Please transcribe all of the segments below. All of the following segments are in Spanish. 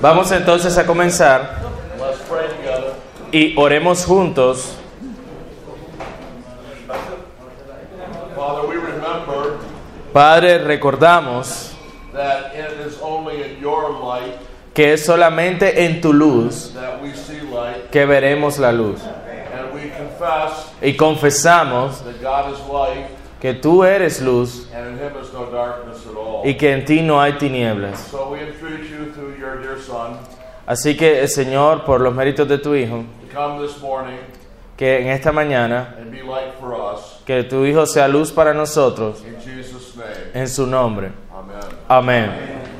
Vamos entonces a comenzar y oremos juntos. Padre, recordamos que es solamente en tu luz que veremos la luz. Y confesamos que tú eres luz y que en ti no hay tinieblas. Así que, Señor, por los méritos de tu Hijo, que en esta mañana, que tu Hijo sea luz para nosotros, en su nombre. Amén.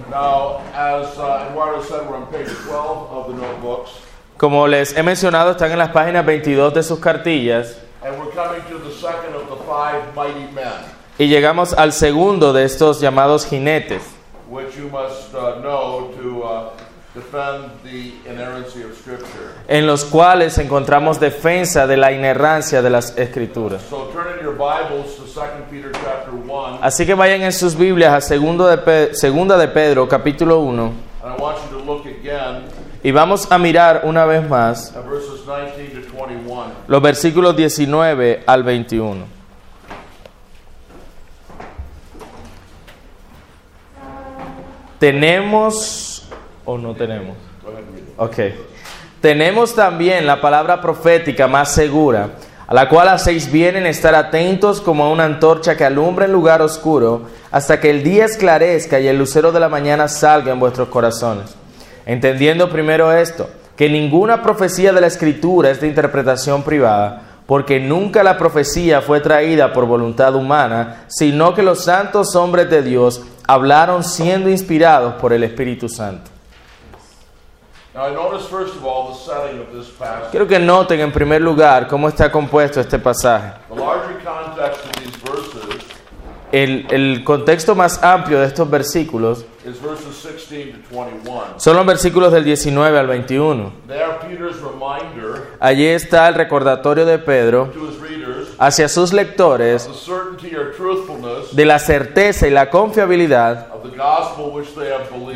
Uh, Eduardo said, we're on page 12 of the notebooks, Como les he mencionado, están en las páginas 22 de sus cartillas and we're coming to the second of the five mighty men. y llegamos al segundo de estos llamados jinetes. which you must know to defend the inerrancy of Scripture. en los cuales encontramos defensa de la inerrancia de las escrituras. So turn in your Bibles to 2 Peter chapter 1, Así que vayan en sus Biblias a segundo de Pe- segunda de Pedro, capítulo 1, and I want you to look again y vamos a mirar una vez más at verses 19 to 21. Los versículos 19 al 21. Tenemos o no tenemos. Ok. Tenemos también la palabra profética más segura, a la cual hacéis bien en estar atentos como a una antorcha que alumbra en lugar oscuro, hasta que el día esclarezca y el lucero de la mañana salga en vuestros corazones. Entendiendo primero esto, que ninguna profecía de la Escritura es de interpretación privada, porque nunca la profecía fue traída por voluntad humana, sino que los santos hombres de Dios hablaron siendo inspirados por el Espíritu Santo. Quiero que noten en primer lugar cómo está compuesto este pasaje. The larger context of these verses El, el contexto más amplio de estos versículos is verses 16 to 21. son los versículos del 19 al 21. They are Peter's reminder Allí está el recordatorio de Pedro hacia sus lectores de la certeza y la confiabilidad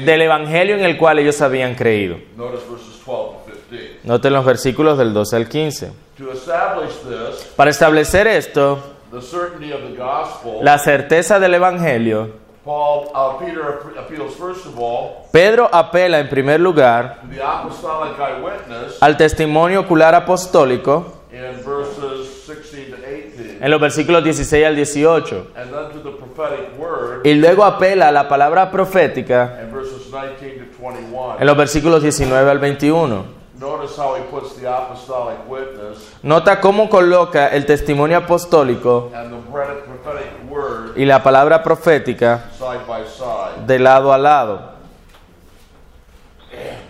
del evangelio en el cual ellos habían creído. Notice verses 12 to 15. Noten los versículos del 12 al 15. To establish this, Para establecer esto, the certainty of the gospel, la certeza del evangelio, Paul, uh, Peter appe- appeals first of all Pedro apela en primer lugar to the apostolic eyewitness al testimonio ocular apostólico in verses 16 to 18, en los versículos 16 al 18. and then to the prophetic word Y luego apela a la palabra profética in verses 19 to 21. en los versículos 19 al 21. Notice how he puts the apostolic witness Nota cómo coloca el testimonio apostólico and the prophetic prophetic word y la palabra profética side by side. de lado a lado.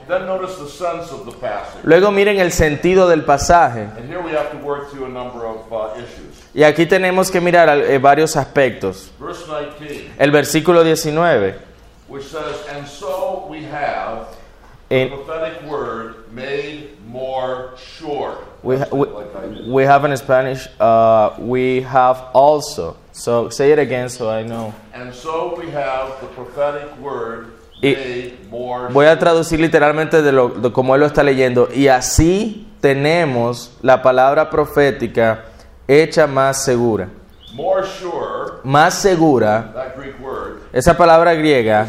Then notice the sense of the passage. Luego miren el sentido del pasaje. And here we have to work through a number of issues. Y aquí tenemos que mirar eh, varios aspectos. Verse 19, El versículo 19. which says, And so we have En- the prophetic word made more sure. we, ha- we, Like we have in Spanish, uh, we have also. So say it again so I know. And so we have the prophetic word Y- made more Voy a traducir literalmente de, lo, de como él lo está leyendo. Y así tenemos la palabra profética hecha más segura. more sure. Más segura, That Greek word esa palabra griega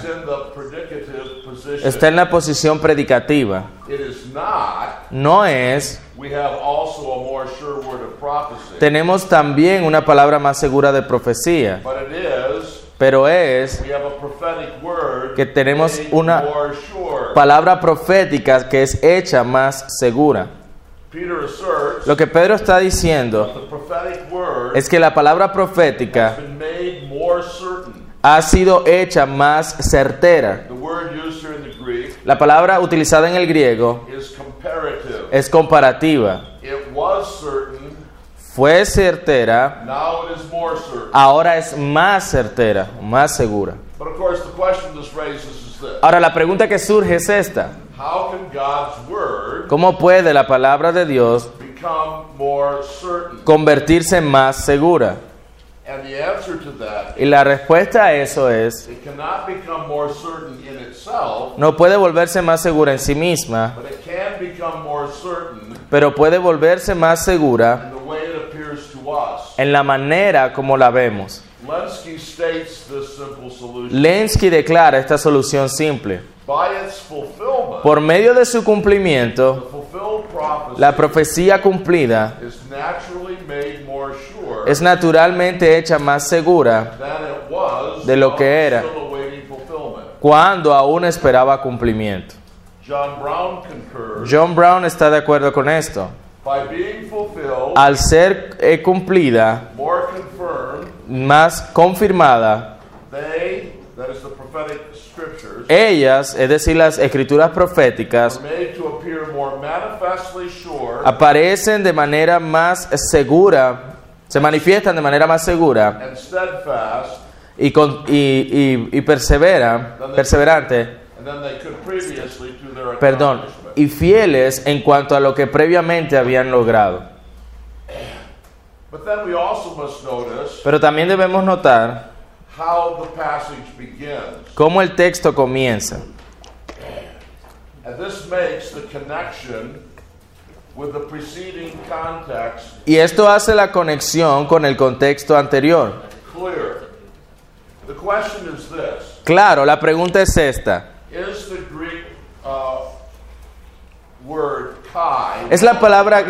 está en la posición predicativa. It is not. No es, We have also a more sure word of prophecy. tenemos también una palabra más segura de profecía, But it is. pero es We have a prophetic word Que tenemos una sure. palabra profética que es hecha más segura. Peter asserts Lo que Pedro está diciendo es que la palabra profética ha sido hecha más certera. The word used here in the Greek La palabra utilizada en el griego is comparative. es comparativa. It was certain, Fue certera, now it is more certain. ahora es más certera, más segura. But of course, the question this raises is this Ahora la pregunta que surge es esta. How can God's word ¿Cómo puede la palabra de Dios convertirse más segura? Y la respuesta a eso es, it cannot become more certain in itself, no puede volverse más segura en sí misma, but it can become more certain pero puede volverse más segura in the way it appears to us. en la manera como la vemos. Lenski states this simple solution. Lenski declara esta solución simple. By its fulfillment, Por medio de su cumplimiento, the fulfilled prophecy la profecía cumplida is naturally made more sure es naturalmente hecha más segura de lo que era. cuando aún esperaba cumplimiento. John Brown está de acuerdo con esto. Al ser eh, cumplida, más confirmada, ellas, es decir, las escrituras proféticas, aparecen de manera más segura, se manifiestan de manera más segura y, con- y, y- y persevera, perseverante, perdón, y fieles en cuanto a lo que previamente habían logrado. Pero también debemos notar how the passage begins. cómo el texto comienza. Y esto hace la conexión con el contexto anterior. clear. The question is this Claro, la pregunta es esta. Is the Greek uh, word kai Es la palabra-?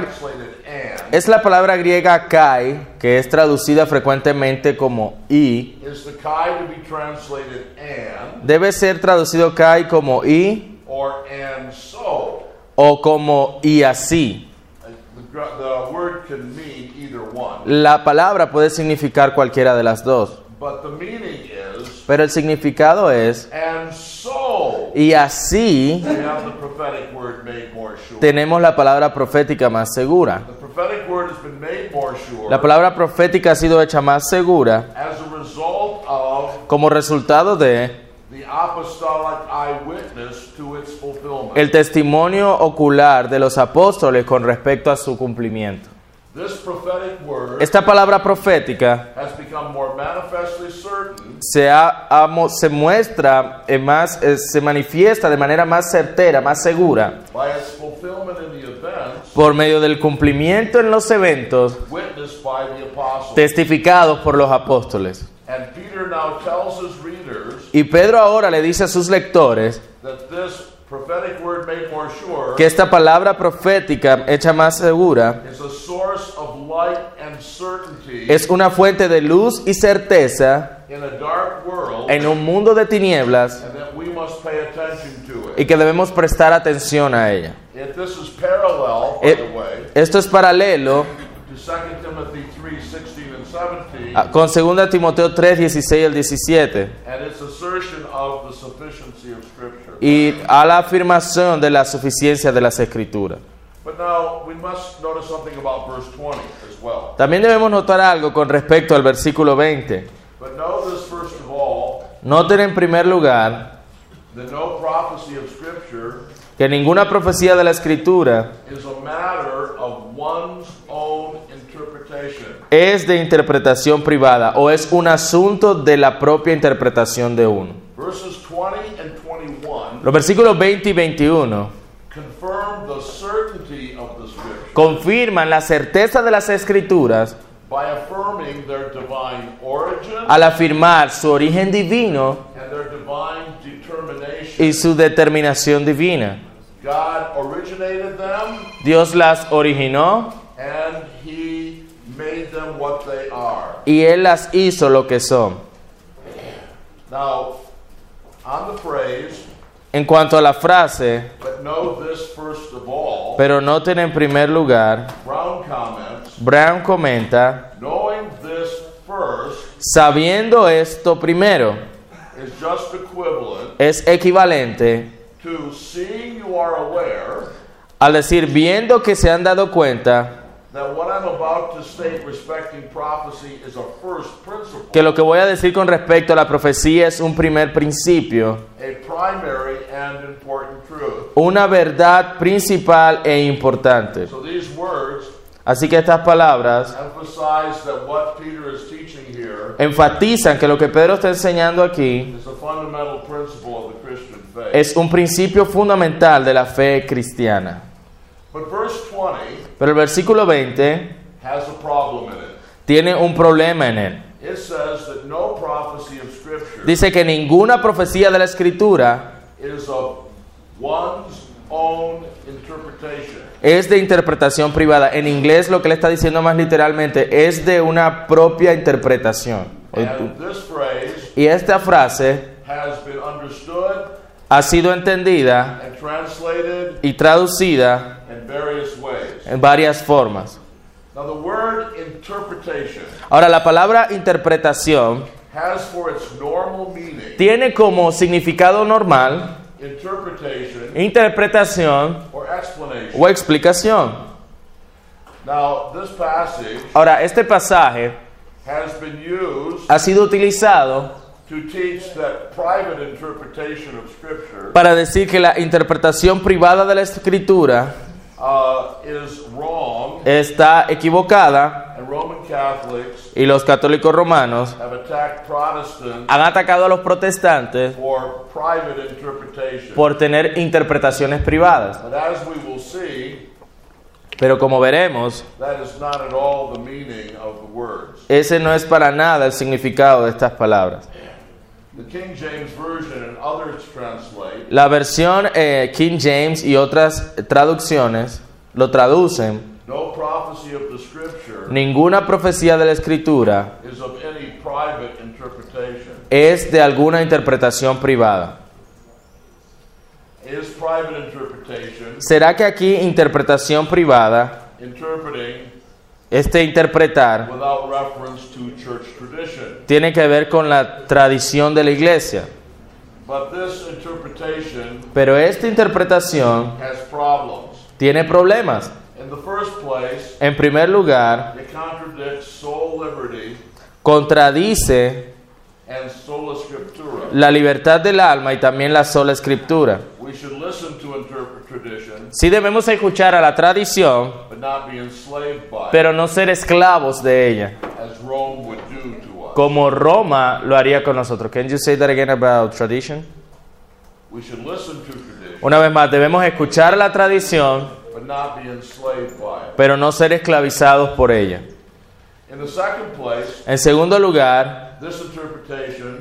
Es la palabra griega kai, que es traducida frecuentemente como y. Is the kai to be translated and Debe ser traducido kai como y or and so? O como y así. La palabra puede significar cualquiera de las dos, but the meaning is pero el significado es y así tenemos la palabra profética más segura. La palabra profética ha sido hecha más segura as a result of como resultado de the apostolic eyewitness to its fulfillment. El testimonio ocular de los apóstoles con respecto a su cumplimiento. Esta palabra profética has become more manifestly certain se, ha- ha se muestra, eh, más, eh, se manifiesta de manera más certera, más segura, por medio del cumplimiento en los eventos testificados por los apóstoles. and Peter now tells his readers Y Pedro ahora le dice a sus lectores that this prophetic word made more sure que esta palabra profética hecha más segura is a source of light and certainty es una fuente de luz y certeza in a dark world en un mundo de tinieblas and that we must pay attention to it. y que debemos prestar atención a ella. Eh, Esto es paralelo to 2 Timothy 3, 16 and 17, a- con 2 Timoteo 3, 16 al 17 and its assertion of the sufficiency of Scripture. Y a la afirmación de la suficiencia de las escrituras. But now we must notice something about verse 20 as well. También debemos notar algo con respecto al versículo 20. But notice first of all Noten en primer lugar that no prophecy of Scripture que ninguna profecía de la escritura is a matter of one's own interpretation. es de interpretación privada o es un asunto de la propia interpretación de uno. Verses 20 and 21 Los versículos 20 y 21 confirm the certainty of the Scripture confirman la certeza de las escrituras by affirming their divine origin al afirmar su origen divino and their divine determination. y su determinación divina. God originated them Dios las originó and He made them what they are. y Él las hizo lo que son. Now, on the phrase, En cuanto a la frase, all, pero noten en primer lugar, Brown comments, Brown comenta, knowing this first sabiendo esto primero, is just es equivalente to you are aware al decir, viendo que se han dado cuenta that what I'm about to state respecting prophecy is a first principle, que lo que voy a decir con respecto a la profecía es un primer principio, a primary and important truth. una verdad principal e importante. Así que estas palabras enfatizan que lo que Pedro está enseñando aquí es un principio fundamental de la fe cristiana. But verse 20 Pero el versículo 20 has a problem in it. tiene un problema en él. It says that no prophecy of Scripture Dice que ninguna profecía de la escritura is of one's own interpretation. es de interpretación privada. En inglés lo que le está diciendo más literalmente es de una propia interpretación. And this phrase Y esta frase has been understood ha sido entendida and translated y traducida in various ways. En varias formas. Now, the word interpretation Ahora, la palabra interpretación has for its normal meaning tiene como significado normal interpretation interpretación or explanation. o explicación. Now, this passage Ahora, este pasaje has been used ha sido utilizado to teach that private interpretation of Scripture para decir que la interpretación privada de la escritura está equivocada and Roman Catholics y los católicos romanos have attacked Protestants han atacado a los protestantes for private interpretation. por tener interpretaciones privadas. But as we will see, Pero como veremos, that is not at all the meaning of the words. ese no es para nada el significado de estas palabras. La versión eh, King James y otras traducciones lo traducen. no prophecy of the Scripture Ninguna profecía de la escritura is of any private interpretation. es de alguna interpretación privada. Is private interpretation ¿Será que aquí interpretación privada, interpreting este interpretar, tiene que ver con la tradición de la iglesia? Pero esta interpretación tiene problemas. En primer lugar, contradice la libertad del alma y también la sola escritura. We should listen to interpret tradition, Sí debemos escuchar a la tradición, pero no ser esclavos de ella, como Roma lo haría con nosotros. Can you say that again about tradition? We should listen to tradition, Una vez más, debemos escuchar la tradición, but not be enslaved by it. pero no ser esclavizados por ella. In the second place, En segundo lugar,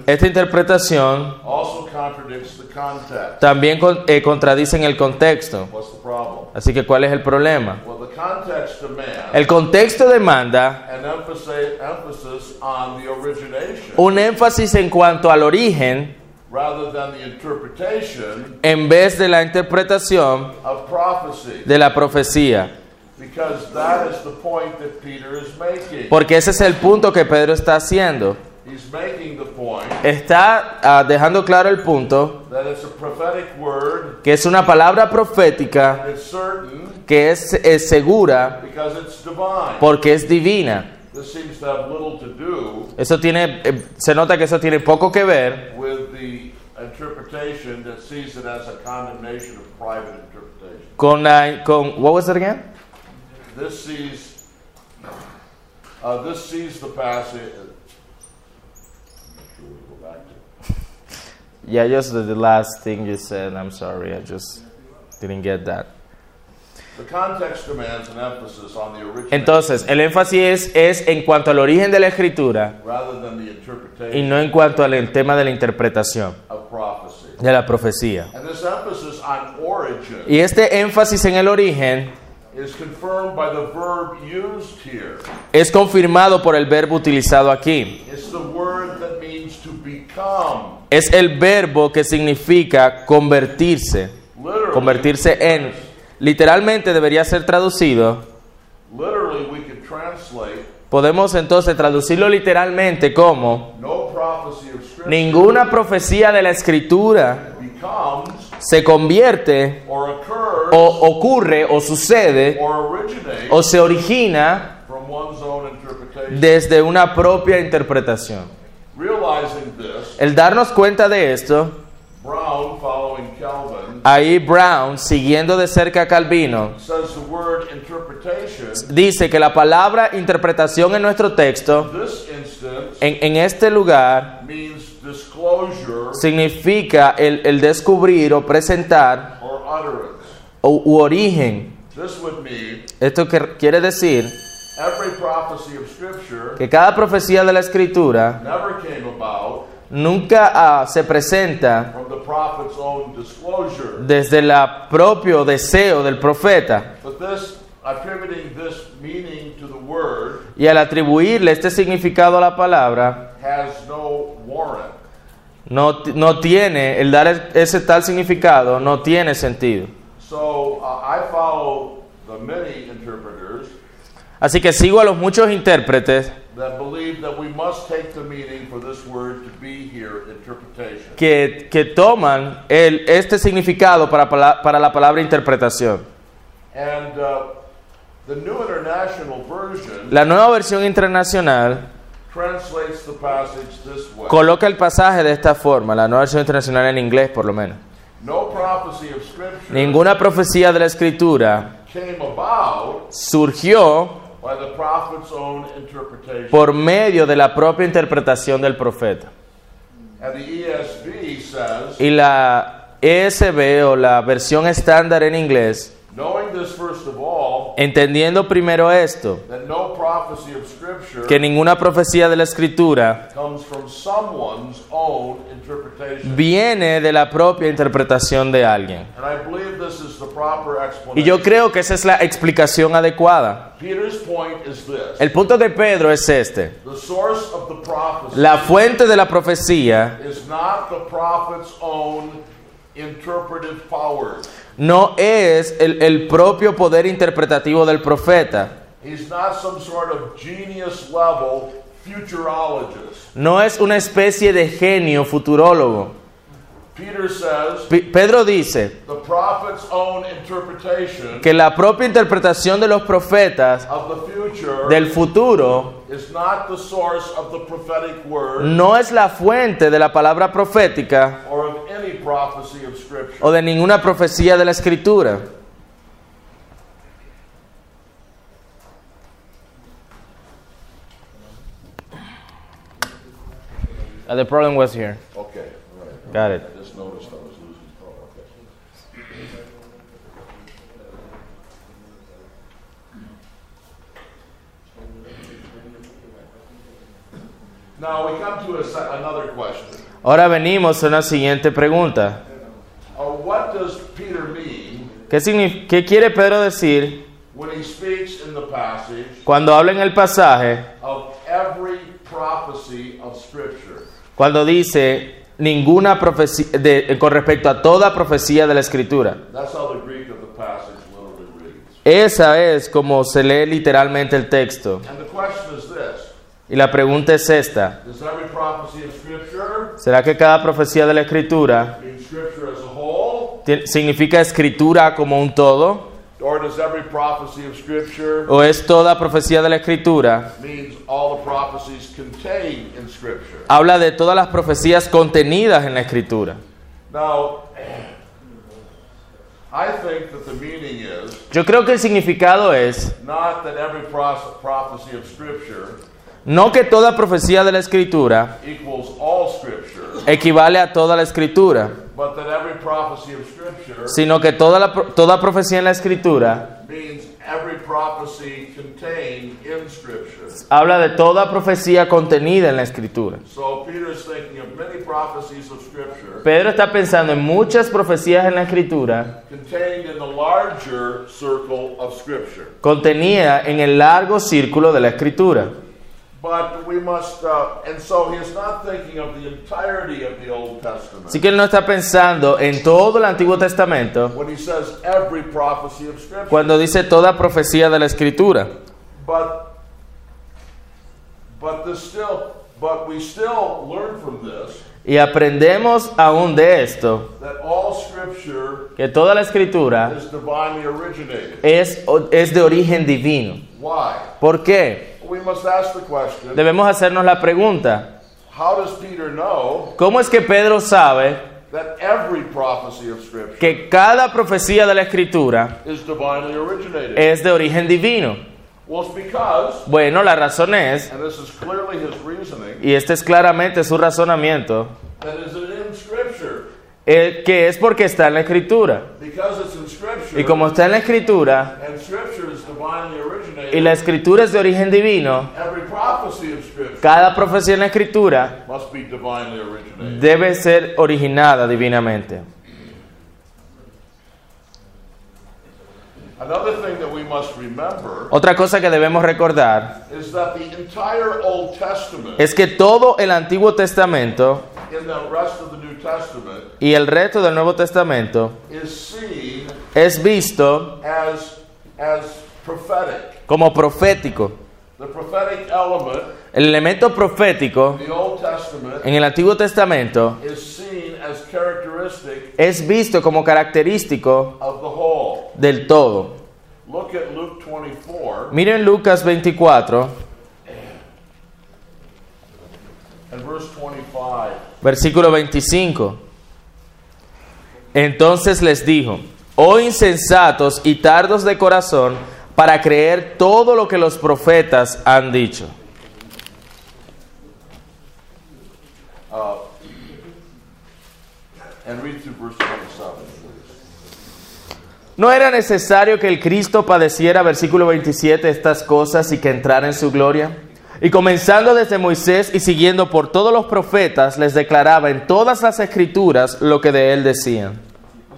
esta interpretación also contradicts the context. también eh, contradice en el contexto. What's the problem? Así que, ¿cuál es el problema? Well, the context demands El contexto demanda an emphasis, emphasis on the origination un énfasis en cuanto al origen rather than the interpretation en vez de la interpretación of prophecy, de la profecía. because that is the point that Peter is making. Porque ese es el punto que Pedro está haciendo. He's making the point Está ah, dejando claro el punto that it's a prophetic word, que es una palabra profética que es, es segura because it's divine. porque es divina. This seems to have little to do Eso tiene, eh, se nota que eso tiene poco que ver with the interpretation that sees it as a condemnation of private interpretation. con la, con, what was it again? This sees, uh, this sees the passage. Make sure we go back to. Yeah, just the, the last thing you said. I'm sorry, I just didn't get that. The context demands an emphasis on the original Entonces, el énfasis es, es en cuanto al origen de la escritura y no en cuanto al tema de la interpretación de la profecía. And this emphasis on origin Y este énfasis en el origen es confirmado por el verbo utilizado aquí. It's the word that means to become. Es el verbo que significa convertirse, convertirse en. Literalmente debería ser traducido. literally we could translate Podemos entonces traducirlo literalmente como ninguna profecía de la escritura se convierte o ocurre o sucede o se origina desde una propia interpretación. This, El darnos cuenta de esto, Brown, following Calvin, ahí Brown, siguiendo de cerca a Calvino, says the word dice que la palabra interpretación en nuestro texto, this instance, en, en este lugar, means disclosure significa el, el descubrir o presentar or utterance. u, u origen. This would mean Esto que quiere decir every prophecy of Scripture que cada profecía de la escritura never came about nunca ah, se presenta desde el propio deseo del profeta. Y al atribuirle este significado a la palabra, no no, ti- no tiene, el dar ese tal significado no tiene sentido. So uh, I follow the many interpreters Así que sigo a los muchos intérpretes that believe that we must take the meaning for this word to be here, interpretation. Que, que toman el, este significado para la palabra interpretación. And uh, the New International Version La nueva versión internacional translates the passage this way. coloca el pasaje de esta forma, la nueva versión internacional en inglés por lo menos. No prophecy of Scripture Ninguna profecía de la escritura came about surgió by the prophet's own interpretation. por medio de la propia interpretación del profeta. And the ESV says, Y la ESB o la versión estándar en inglés, knowing this first of all, entendiendo primero esto, que ninguna profecía de la escritura viene de la propia interpretación de alguien. Y yo creo que esa es la explicación adecuada. El punto de Pedro es este. La fuente de la profecía no es el, el propio poder interpretativo del profeta. He's not some sort of genius level futurologist. No es una especie de genio futurólogo. Peter says P- Pedro dice the prophet's own interpretation que la propia interpretación de los profetas of the future del futuro is not the source of the prophetic word no es la fuente de la palabra profética or of any prophecy of Scripture. o de ninguna profecía de la escritura. Uh, the problem was here. Okay, right. Got it. I just noticed I was losing. Oh, okay. Now we come to a, another question. Ahora venimos a una siguiente pregunta. Uh, what does Peter mean ¿Qué, signif- qué quiere Pedro decir when he speaks in the passage cuando habla en el pasaje, of every prophecy of Scripture? Cuando dice ninguna profecía, de- con respecto a toda profecía de la escritura? Esa es como se lee literalmente el texto. Y la pregunta es esta. ¿Será que cada profecía de la escritura significa escritura como un todo? Or does every prophecy of Scripture ¿O es toda profecía de la escritura? means all the prophecies contained in Scripture? Habla de todas las profecías contenidas en la escritura. Now, I think that the meaning is Yo creo que el significado es not that every prophecy of Scripture no que toda profecía de la escritura equivale a toda la escritura, but that every prophecy of Scripture sino que toda, la, toda profecía en la escritura habla de toda profecía contenida en la escritura. So Peter's thinking of many prophecies of Scripture Pedro está pensando en muchas profecías en la escritura contained in the larger circle of Scripture. contenida en el largo círculo de la escritura. Así que él no está pensando en todo el Antiguo Testamento when he says every prophecy of Scripture. cuando dice toda profecía de la escritura. But, but this still, but we still learn from this Y aprendemos aún de esto, that all Scripture que toda la escritura is divinely originated. es, es de origen divino. Why? ¿Por qué? We must ask the question: Debemos hacernos la pregunta, How does Peter know ¿cómo es que Pedro sabe that every prophecy of Scripture que cada profecía de la escritura is divinely originated? es de origen divino? Well, it's because, Bueno, la razón es, and this is clearly his reasoning, y este es claramente su razonamiento, that is in Scripture. eh, que es porque está en la escritura. Because it's in Scripture, Y como está en la escritura, y la escritura es de origen divino, cada profecía en la escritura debe ser originada divinamente. Otra cosa que debemos recordar es que todo el Antiguo Testamento y el resto del Nuevo Testamento es visto as, as prophetic. Como profético. El elemento profético en el Antiguo Testamento es visto como característico del todo. Look at Luke 24 Miren Lucas 24, and verse 25. versículo 25. Entonces les dijo, oh insensatos y tardos de corazón para creer todo lo que los profetas han dicho. And read through verse 27, please. ¿No era necesario que el Cristo padeciera, versículo 27, estas cosas y que entrara en su gloria? Y comenzando desde Moisés y siguiendo por todos los profetas, les declaraba en todas las escrituras lo que de él decían.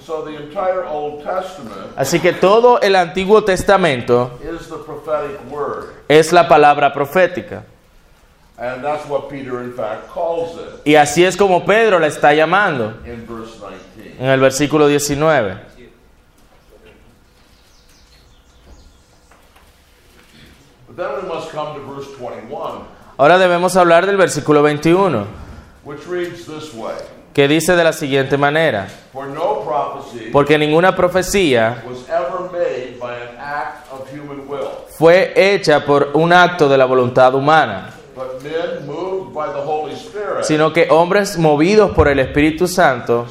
So the entire Old Testament Así que todo el Antiguo Testamento is the prophetic word. es la palabra profética. And that's what Peter, in fact, calls it Y así es como Pedro la está llamando in verse 19. en el versículo 19. But then we must come to verse 21, Ahora debemos hablar del versículo 21, which reads this way que dice de la siguiente manera, porque ninguna profecía fue hecha por un acto de la voluntad humana, sino que hombres movidos por el Espíritu Santo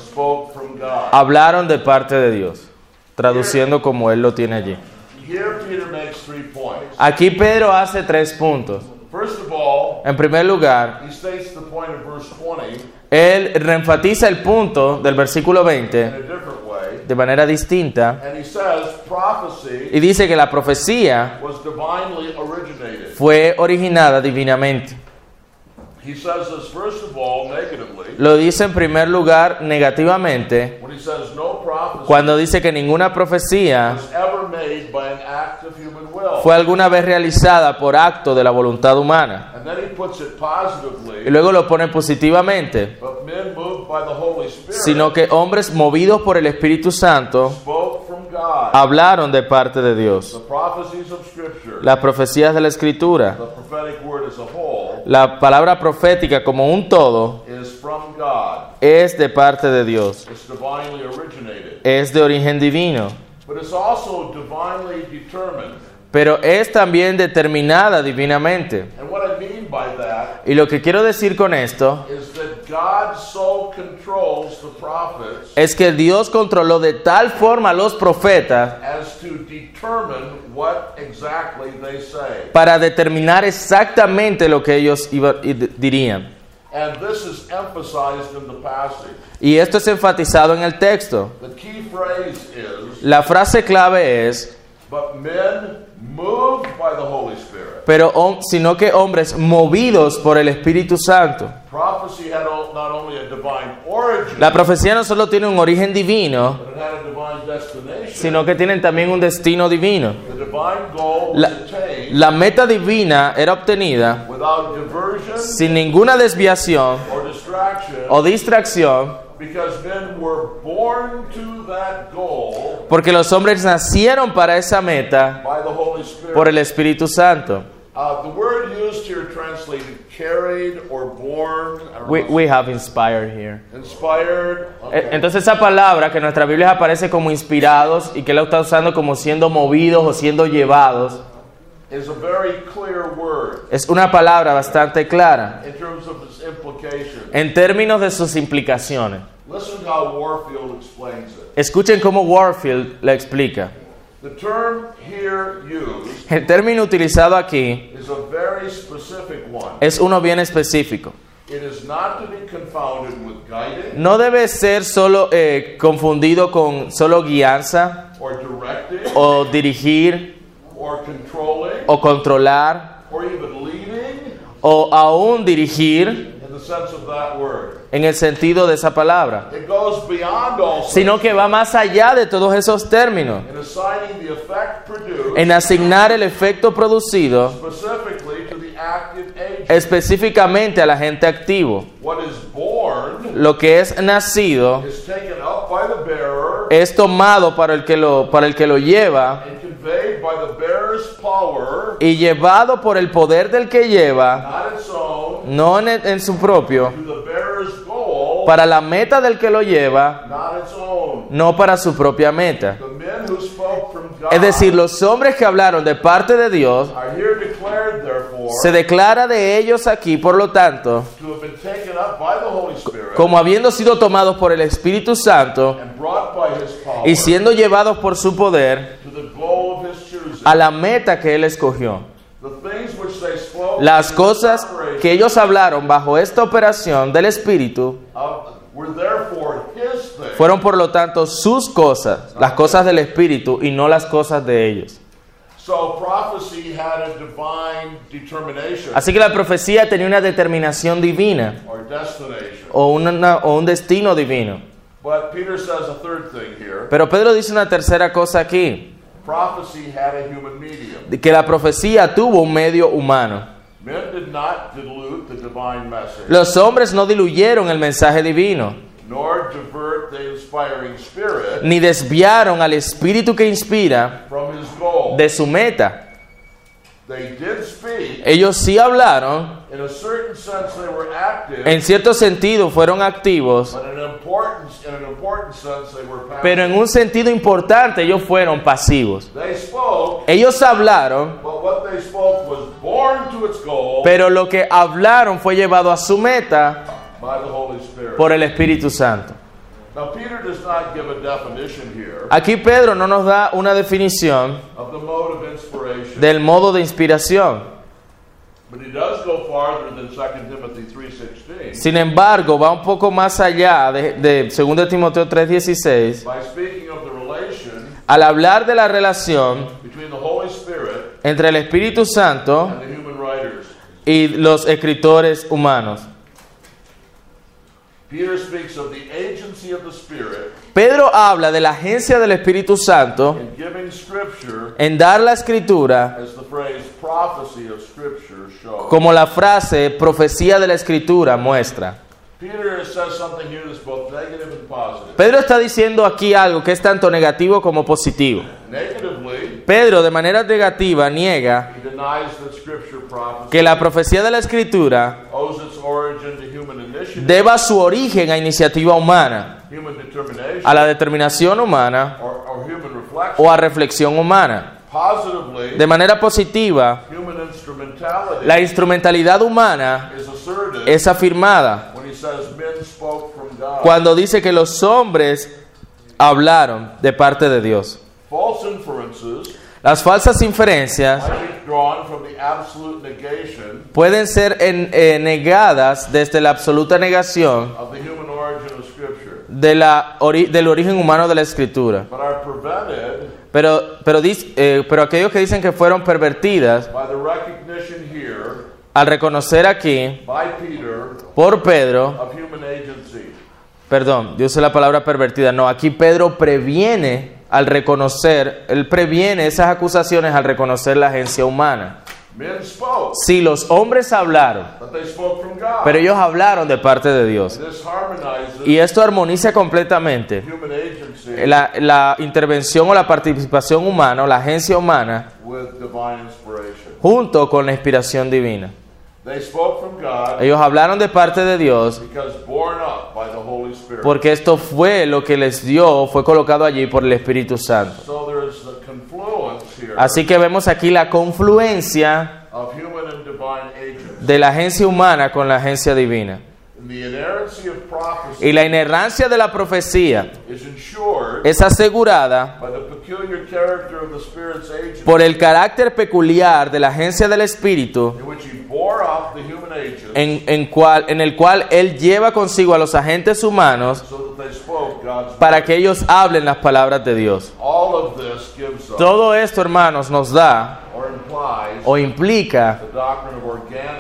hablaron de parte de Dios, traduciendo como él lo tiene allí. Aquí Pedro hace tres puntos. En primer lugar, he states the point of verse 20 él reenfatiza el punto del versículo in 20 a different way, de manera distinta. Y dice que la profecía fue originada divinamente. He says this first of all negatively Lo dice en primer lugar negativamente cuando dice que ninguna profecía was ever made by an act of human will. fue alguna vez realizada por acto de la voluntad humana. And then he puts it Y positively, luego lo pone positivamente, but men moved by the Holy Spirit sino que hombres movidos por el Espíritu Santo spoke from God. hablaron de parte de Dios. Las profecías de la Escritura, the prophetic word as a whole, la palabra profética como un todo, is from God. es de parte de Dios, es de origen divino, But it's also divinely determined. pero es también determinada divinamente. And what I mean by that Y lo que quiero decir con esto is that God so controls the prophets es que Dios controló de tal forma a los profetas as to determine what exactly they say. para determinar exactamente lo que ellos dirían. And this is emphasized in the passage. Y esto es enfatizado en el texto. The key phrase is, La frase clave es, but men moved by the Holy Spirit. pero sino que hombres movidos por el Espíritu Santo. Prophecy had not only a divine origin, La profecía no solo tiene un origen divino, but it had a divine destination. sino que tienen también un destino divino. The divine goal was La, attained la meta divina era obtenida without diversion sin ninguna desviación or distraction o distracción, because men were born to that goal porque los hombres nacieron para esa meta by the Holy Spirit. por el Espíritu Santo. Uh, the word used here translated carried or born, We, we have inspired here. inspired. E- Okay. Entonces esa palabra que en nuestra Biblia aparece como inspirados y que él está usando como siendo movidos o siendo llevados, is a very clear word es una palabra bastante clara in terms of its en términos de sus implicaciones. Listen how Warfield explains it. Escuchen cómo Warfield la explica. The term here used El término utilizado aquí is a very specific one. es uno bien específico. It is not to be confounded with guiding No debe ser solo eh, confundido con solo guianza or directing o dirigir or controlling o controlar o aún dirigir en el sentido de esa palabra, sino que va más allá de todos esos términos, en asignar el efecto producido específicamente al agente activo. Lo que es nacido es tomado para el que lo, para el que lo lleva and conveyed by the bearer's power, y llevado por el poder del que lleva, no en, en su propio, para la meta del que lo lleva, no para su propia meta. Es decir, los hombres que hablaron de parte de Dios, se declara de ellos aquí, por lo tanto, como habiendo sido tomados por el Espíritu Santo y siendo llevados por su poder to the goal of His choosing. A la meta que Él escogió. Las cosas que ellos hablaron bajo esta operación del Espíritu fueron por lo tanto sus cosas, las cosas del Espíritu y no las cosas de ellos. So prophecy had a divine determination Así que la profecía tenía una determinación divina o, una- o un destino divino. But Peter says a third thing here. Pero Pedro dice una tercera cosa aquí, Prophecy had a human medium. de que la profecía tuvo un medio humano. Men did not dilute the divine message, Los hombres no diluyeron el mensaje divino, nor divert the inspiring spirit ni desviaron al espíritu que inspira from his goal. de su meta. They did speak. Ellos sí hablaron, In a certain sense, they were active, en cierto sentido fueron activos, but in, important, in an important sense, they were passive. pero en un sentido importante ellos fueron pasivos. They spoke, Ellos hablaron, but what they spoke was born to its goal pero lo que hablaron fue llevado a su meta por el Espíritu Santo. Now, Peter does not give a definition here Aquí Pedro no nos da una definición del modo de inspiración. Sin embargo, va un poco más allá de, de 2 Timoteo 3:16 by speaking of the relation al hablar de la relación entre el Espíritu Santo y los escritores humanos. Peter speaks of the agency of the Spirit Pedro habla de la agencia del Espíritu Santo in giving Scripture, en dar la escritura como la frase profecía de la escritura muestra. Peter says something here that's both negative and positive. Pedro está diciendo aquí algo que es tanto negativo como positivo. Pedro de manera negativa niega que la profecía de la escritura deba su origen a iniciativa humana, a la determinación humana o a reflexión humana. De manera positiva, la instrumentalidad humana es afirmada cuando dice que los hombres hablaron de parte de Dios. Las falsas inferencias pueden ser en- eh, negadas desde la absoluta negación of the human origin of Scripture, de la ori- del origen humano de la escritura. but are prevented Pero, pero, eh, pero aquellos que dicen que fueron pervertidas, al reconocer aquí por Pedro, perdón, yo usé la palabra pervertida, no, aquí Pedro previene al reconocer, él previene esas acusaciones al reconocer la agencia humana. Si los hombres hablaron, pero ellos hablaron de parte de Dios. Y esto armoniza completamente la, la intervención o la participación humana o la agencia humana with divine inspiration. junto con la inspiración divina. They spoke from God Ellos hablaron de parte de Dios because borne up by the Holy Spirit. porque esto fue lo que les dio, fue colocado allí por el Espíritu Santo. So there is the confluence here Así que vemos aquí la confluencia of human and divine agents. de la agencia humana con la agencia divina. Y la inerrancia de la profecía es asegurada by the peculiar character of the Spirit's agent, por el carácter peculiar de la agencia del Espíritu in which He bore off the human agents, en, en cual, en el cual Él lleva consigo a los agentes humanos so that they spoke God's para que ellos hablen las palabras de Dios. All of this gives us, Todo esto, hermanos, nos da or implies, o implica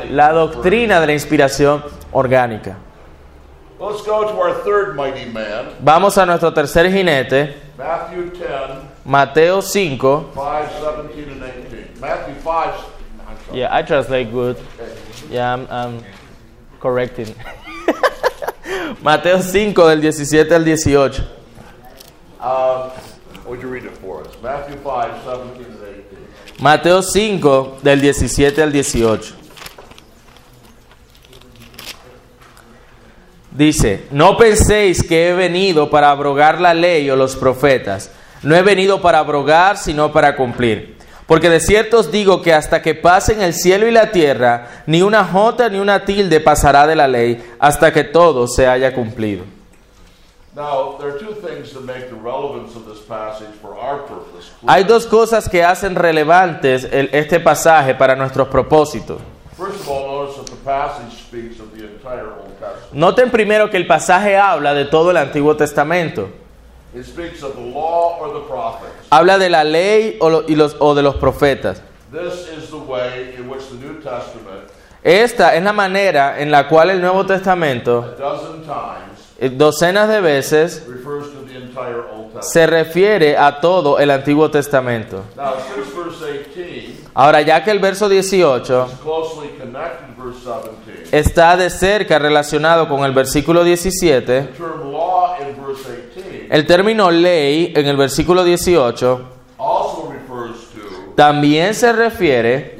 la doctrina de la inspiración orgánica. Let's go to our third mighty man, Vamos a nuestro tercer jinete, Matthew 10, Mateo 5. 5, 17, and 18. Matthew 5. I'm sorry. Yeah, I translate good. Yeah, I'm, I'm correcting. Mateo 5 del 17 al 18. Um, would you read it for us? Matthew 5, 17, and 18. Mateo 5 del 17 al 18. Dice, no penséis que he venido para abrogar la ley o los profetas. No he venido para abrogar, sino para cumplir. Porque de cierto os digo que hasta que pasen el cielo y la tierra, ni una jota ni una tilde pasará de la ley, hasta que todo se haya cumplido. Now, there are two things that make the relevance of this passage for our purpose clear. Hay dos cosas que hacen relevantes el- este pasaje para nuestros propósitos. First of all, notice that the passage speaks of the entire Old Testament. Noten primero que el pasaje habla de todo el Antiguo Testamento. Habla de la ley o, lo- y los, o de los profetas. This is the way in which the New Testament, Esta es la manera en la cual el Nuevo Testamento, eh, docenas de veces, se refiere a todo el Antiguo Testamento. Now, since verse 18 Ahora, ya que el verso 18 is closely connected to verse 17, está de cerca relacionado con el versículo 17, the term law in verse 18 el término ley en el versículo 18 also refers to también se refiere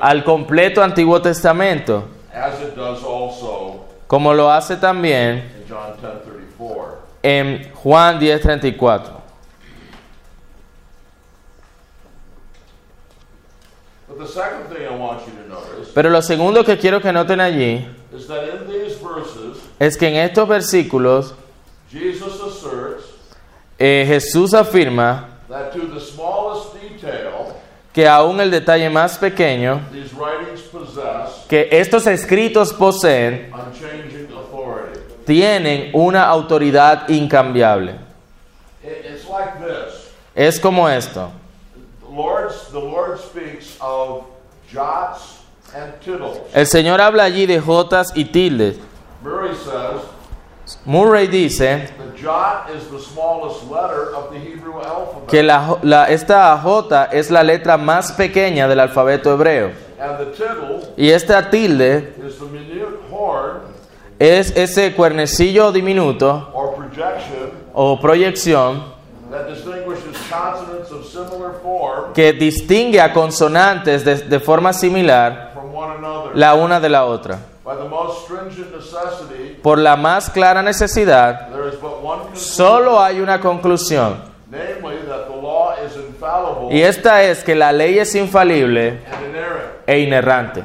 al completo Antiguo Testamento, como lo hace también in John 10:34. en Juan 10:34. But the second thing I want you to notice Pero lo segundo que quiero que noten allí es que en estos versículos eh, Jesús afirma that to the smallest detail, que aún el detalle más pequeño, these writings possess que estos escritos poseen, tienen una autoridad incambiable. It- It's like this. Es como esto. The Lord, the Lord speaks of jots and tittles. El Señor habla allí de jotas y tildes. Murray dice que la, jo- la- esta J es la letra más pequeña del alfabeto hebreo. Y esta tilde es ese cuernecillo diminuto o proyección that distinguishes consonants of similar form que distingue a consonantes de, de forma similar from one another. la una de la otra. By the most stringent necessity, Por la más clara necesidad, there is but one conclusion, solo hay una conclusión. namely that the law is infallible Y esta es que la ley es infalible e inerrante.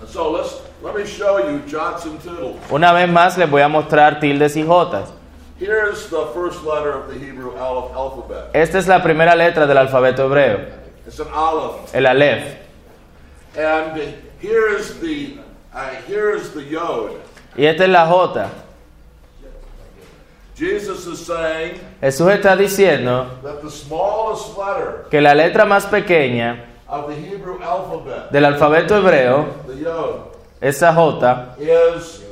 And so let's let me show you jots and tittles. Una vez más les voy a mostrar tildes y jotas. Here's the first letter of the Hebrew aleph alphabet. Esta es la primera letra del alfabeto hebreo, It's an aleph. el Aleph. And here is the the yod. Y esta es la J. Jesus is saying Jesús está diciendo that the smallest letter que la letra más pequeña of the Hebrew alphabet, del alfabeto hebreo, the yod, esa J, is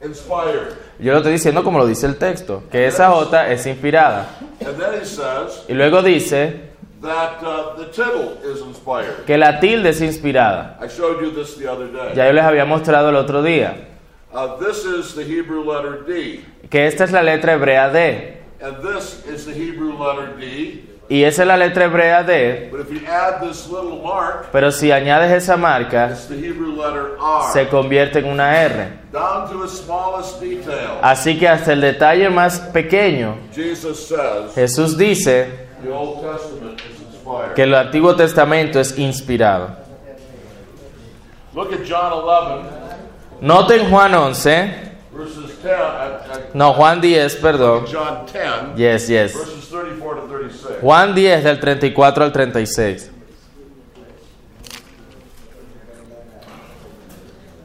inspired. yo lo estoy diciendo como lo dice el texto, que esa J es inspirada. And then he says Y luego dice that uh, the tittle is inspired. que la tilde es inspirada. I showed you this the other day. Ya yo les había mostrado el otro día Uh, this is the Hebrew letter D, que esta es la letra hebrea D. and this is the Hebrew letter D. Y esa es la letra hebrea D, But if you add this little mark, pero si añades esa marca, it's the Hebrew letter R. se convierte en una R. Down to its smallest detail. Así que hasta el detalle más pequeño, Jesus says Jesús dice the Old Testament is. Que el Antiguo Testamento es inspirado. Look at John 11, Noten Juan 11, verses 10, at, at No, Juan 10, perdón. John 10, Yes, yes. verses 34 to 36. Juan 10 del 34 al 36.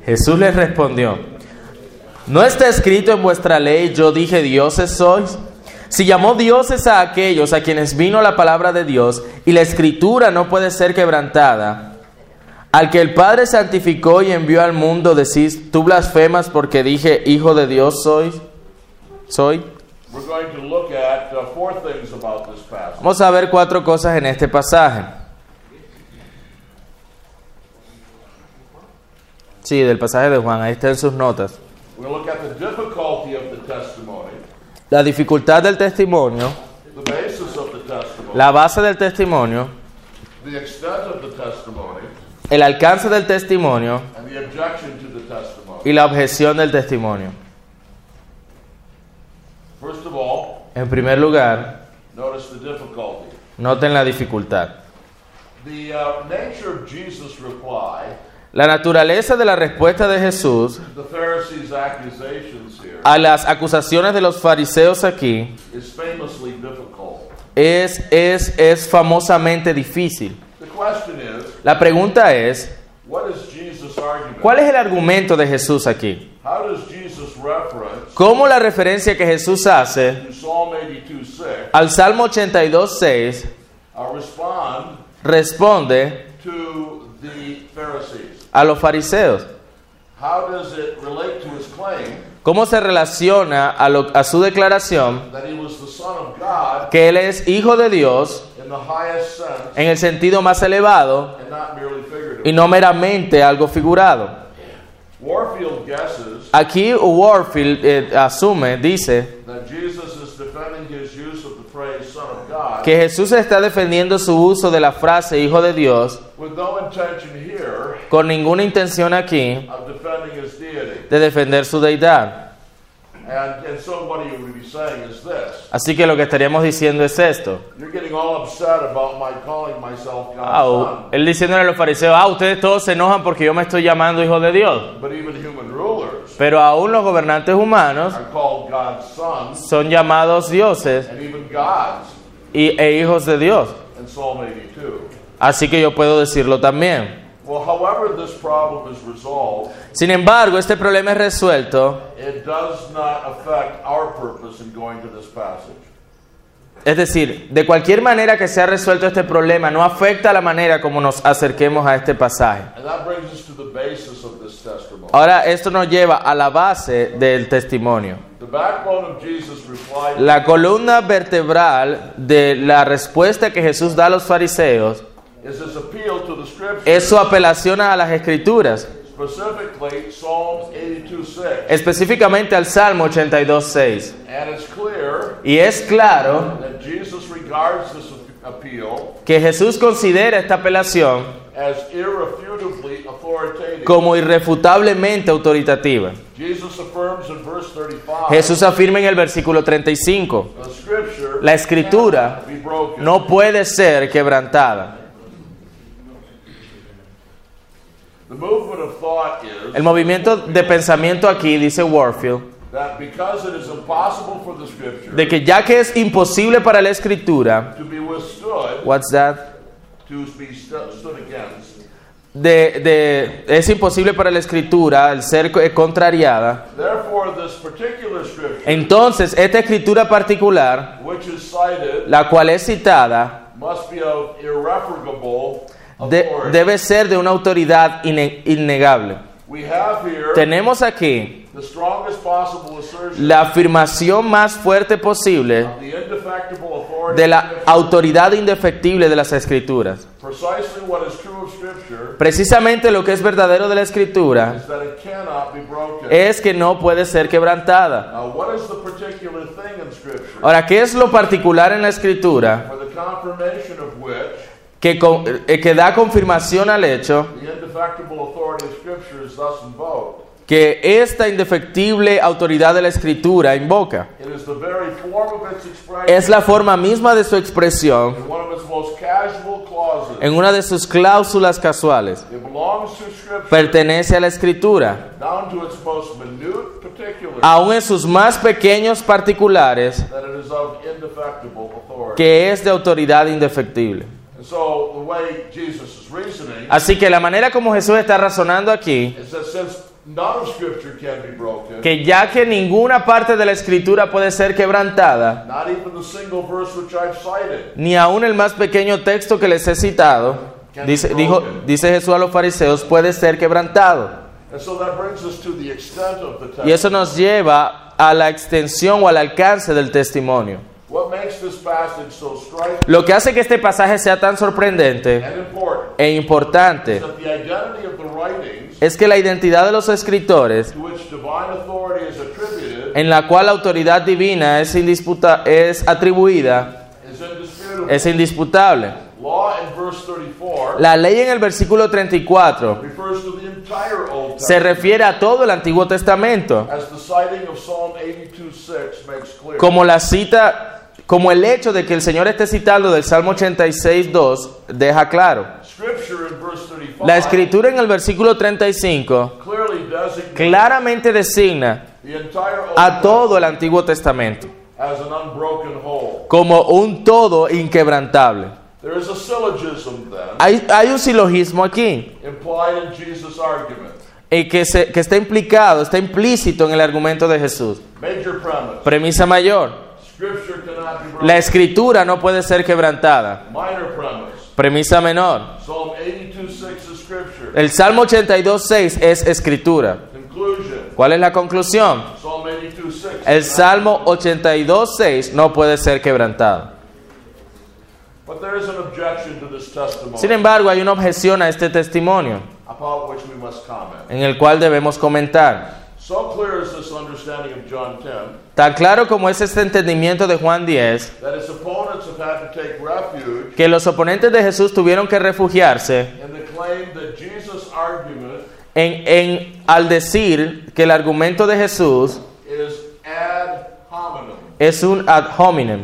Jesús les respondió, ¿no está escrito en vuestra ley, yo dije dioses sois? Si llamó dioses a aquellos a quienes vino la palabra de Dios y la escritura no puede ser quebrantada, al que el Padre santificó y envió al mundo decís, tú blasfemas porque dije, hijo de Dios soy. Passage. Vamos a ver cuatro cosas en este pasaje. Sí, del pasaje de Juan, ahí está en sus notas. To look at the difficulty of the testimony, La dificultad del testimonio, the basis of the testimony, la base del testimonio, the extent of the testimony, el alcance del testimonio y la objeción del testimonio. First of all, En primer lugar, notice the difficulty. noten la dificultad. La naturaleza de la respuesta de Jesús a las acusaciones de los fariseos aquí es, es, es famosamente difícil. La pregunta es? ¿cuál es el argumento de Jesús aquí? ¿Cómo la referencia que Jesús hace to Psalm 82 al Salmo 82.6 uh, respond responde? A los fariseos? How does it relate to his claim ¿Cómo se relaciona a, lo- a su declaración that he was the Son of God que Él es hijo de Dios in the highest sense en el sentido más elevado and not merely figurative? y no meramente algo figurado? Warfield guesses Aquí Warfield eh, asume, dice, that Jesus is defending his use of the phrase Son of God que Jesús está defendiendo su uso de la frase hijo de Dios with no intention con ninguna intención aquí de defender su deidad. Así que lo que estaríamos diciendo es esto. You're getting all upset about my calling myself God's Ah, él diciéndole a los fariseos, ah, ustedes todos se enojan porque yo me estoy llamando hijo de Dios. But even human rulers Pero aún los gobernantes humanos son llamados dioses y, e hijos de Dios. in Psalm 82. Así que yo puedo decirlo también. Well, however this problem is resolved, Sin embargo, este problema es resuelto, it does not affect our purpose in going to this passage. es decir, de cualquier manera que sea resuelto este problema, no afecta la manera como nos acerquemos a este pasaje. And that brings us to the basis of this testimony. Ahora, esto nos lleva a la base del testimonio. The backbone of Jesus' reply La columna vertebral de la respuesta que Jesús da a los fariseos is his appeal to the scripture, es su apelación a las escrituras, specifically Psalms 82:6. específicamente al Salmo 82.6. And it's clear Y es claro that Jesus regards this appeal que Jesús considera esta apelación as irrefutably authoritative. como irrefutablemente autoritativa. Jesus affirms in verse 35 Jesús afirma en el versículo 35, the scripture la escritura no puede ser quebrantada. The movement of thought is El movimiento de pensamiento aquí, dice Warfield, de que ya que es imposible para la escritura, to be withstood, what's that? De, de- es imposible para la escritura el ser co- contrariada. therefore this particular scripture, Entonces, esta escritura particular, la cual es citada, de- debe ser de una autoridad innegable. Tenemos aquí la afirmación más fuerte posible de la autoridad indefectible de las escrituras. Precisamente lo que es verdadero de la escritura es que no puede ser quebrantada. Ahora, ¿qué es lo particular en la escritura for the confirmation of which que, eh, que da confirmación al hecho the indefectible authority of Scripture is thus invoked? que esta indefectible autoridad de la escritura invoca? Es la forma misma de su expresión en una de sus cláusulas casuales. Pertenece a la escritura aun en sus más pequeños particulares, que es de autoridad indefectible. And so the way Jesus is reasoning Así que la manera como Jesús está razonando aquí, que ya que ninguna parte de la escritura puede ser quebrantada, ni aun el más pequeño texto que les he citado, dice, dijo, dice Jesús a los fariseos, puede ser quebrantado. Y eso nos lleva a la extensión o al alcance del testimonio. What makes this passage so striking Lo que hace que este pasaje sea tan sorprendente e importante is that the identity of the writings es que la identidad de los escritores, to which divine authority is attributed en la cual la autoridad divina es, indisputa- es atribuida, is indisputable. es indisputable. Law in verse 34 La ley en el versículo 34 refers to the entire Old se Testament, refiere a todo el Antiguo Testamento, as the citing of Psalm 82:6 makes clear. como la cita, como el hecho de que el Señor esté citando del Salmo 86.2 deja claro. Scripture in verse 35 La escritura en el versículo 35 clearly designates claramente designa a todo el Antiguo Testamento as an unbroken whole. como un todo inquebrantable. There is a syllogism then Hay, hay un silogismo aquí implied in Jesus' argument. eh, que, se- que está implicado, está implícito en el argumento de Jesús. Premisa mayor, La escritura no puede ser quebrantada. Premisa menor, Psalm 82:6 is scripture. el Salmo 82.6 es escritura. ¿Cuál es la conclusión? Psalm 82:6. El Salmo 82.6 no puede ser quebrantado. Sin embargo, hay una objeción a este testimonio en el cual debemos comentar. So clear is this understanding of John 10 Tan claro como es este entendimiento de Juan 10, that his opponents have had to take refuge que los oponentes de Jesús tuvieron que refugiarse in the claim that Jesus' argument en, en- al decir que el argumento de Jesús is ad hominem. es un ad hominem.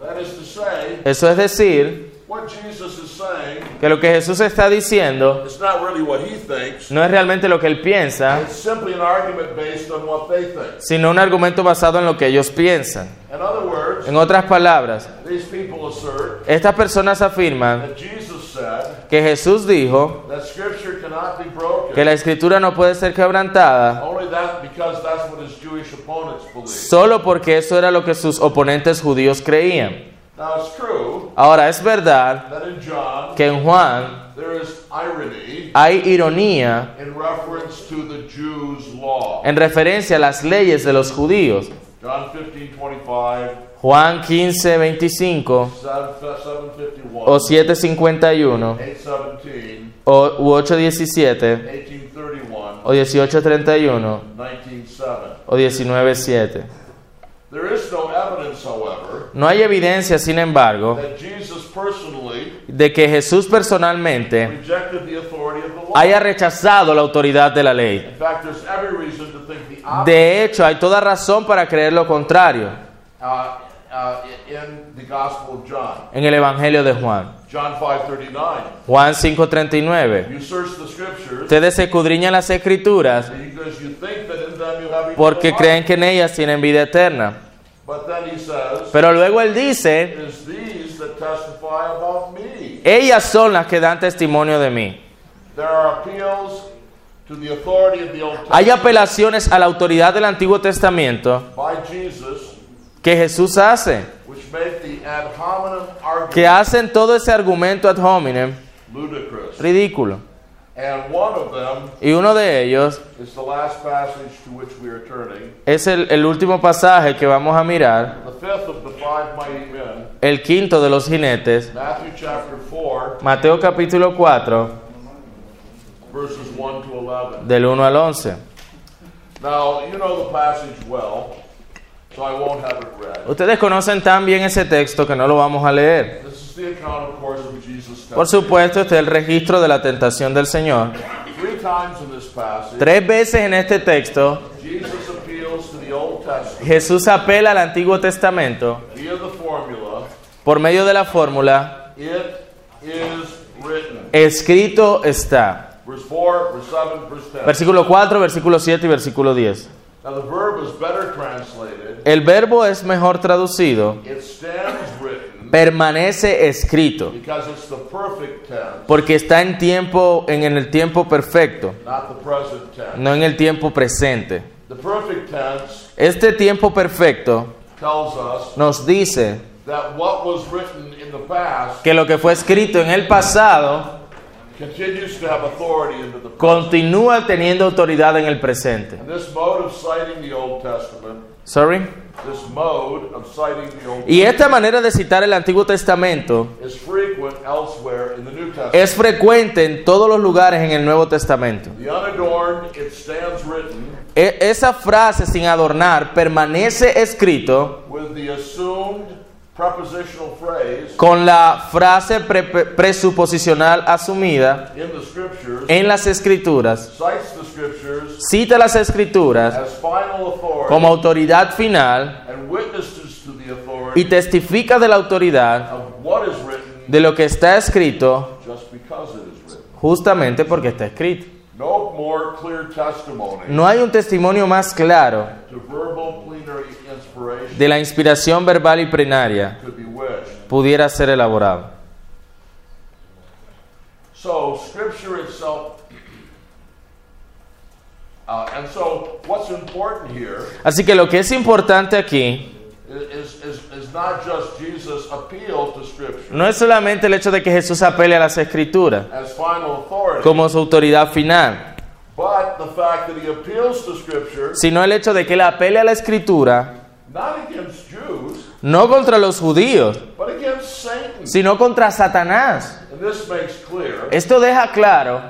That is to say, Eso es decir, que lo que Jesús está diciendo is not really what he thinks. no es realmente lo que él piensa, It's simply an argument based on what they think. sino un argumento basado en lo que ellos piensan. In other words, En otras palabras, these people assert estas personas afirman that Jesus said que Jesús dijo that Scripture cannot be broken que la escritura no puede ser quebrantada only that because that's what his Jewish opponents believe. solo porque eso era lo que sus oponentes judíos creían. Ahora es verdad que en Juan hay ironía en referencia a las leyes de los judíos. Juan 15, 25 o 7, 51 o, 8, 17 o 18, 31 o 19, 7. No hay evidencia, sin embargo, de que Jesús personalmente haya rechazado la autoridad de la ley. De hecho, hay toda razón para creer lo contrario uh, uh, en el Evangelio de Juan. John 5:39. Juan 5:39. You search the scriptures Ustedes escudriñan las escrituras porque creen que en ellas tienen vida eterna. But then he says, Pero luego él dice, it is these that testify about me. ellas son las que dan testimonio de mí. There are appeals to the authority of the Old Hay apelaciones a la autoridad del Antiguo Testamento que Jesús hace, que hacen todo ese argumento ad hominem ridículo. And one of them Y uno de ellos is the last passage to which we are turning. es el, el último pasaje que vamos a mirar, The fifth of the five mighty men, el quinto de los jinetes, Matthew chapter 4, Mateo capítulo 4, verses 1 to 11. del 1 al 11. Now, you know the passage well, so I won't have it read. Ustedes conocen tan bien ese texto que no lo vamos a leer. Por supuesto, este es el registro de la tentación del Señor. Tres veces en este texto, Jesús apela al Antiguo Testamento por medio de la fórmula, escrito está. Verse 4, verse 7, verse 10. Versículo 4, versículo 7 y versículo 10. Now, the verb is better translated. El verbo es mejor traducido, permanece escrito, porque está en tiempo en el tiempo perfecto, no en el tiempo presente. Este tiempo perfecto tells us nos dice that what was written in the past que lo que fue escrito en el pasado continúa teniendo autoridad en el presente. Sorry. this mode of citing the Old Y esta manera de citar el Antiguo Testamento is frequent elsewhere in the New Testament. es frecuente en todos los lugares en el Nuevo Testamento. The unadorned, it stands written E- esa frase sin adornar permanece escrito with the assumed prepositional phrase con la frase pre- pre- presuposicional asumida in the scriptures, en las escrituras, cites the scriptures cita las escrituras as final authority como autoridad final and witnesses to the authority y testifica de la autoridad of what is written de lo que está escrito just because it is written. justamente porque está escrito. No more clear testimony No hay un testimonio más claro to verbal plenary inspiration de la inspiración verbal y plenaria pudiera ser elaborado. So, Scripture itself, uh, and so what's important here Así que lo que es importante aquí is, is, is not just Jesus' appeal to Scripture. no es solamente el hecho de que Jesús apele a las escrituras as final authority, como su autoridad final, but the fact that he appeals to Scripture sino el hecho de que él apele a la escritura no contra los judíos, sino contra Satanás. Esto deja claro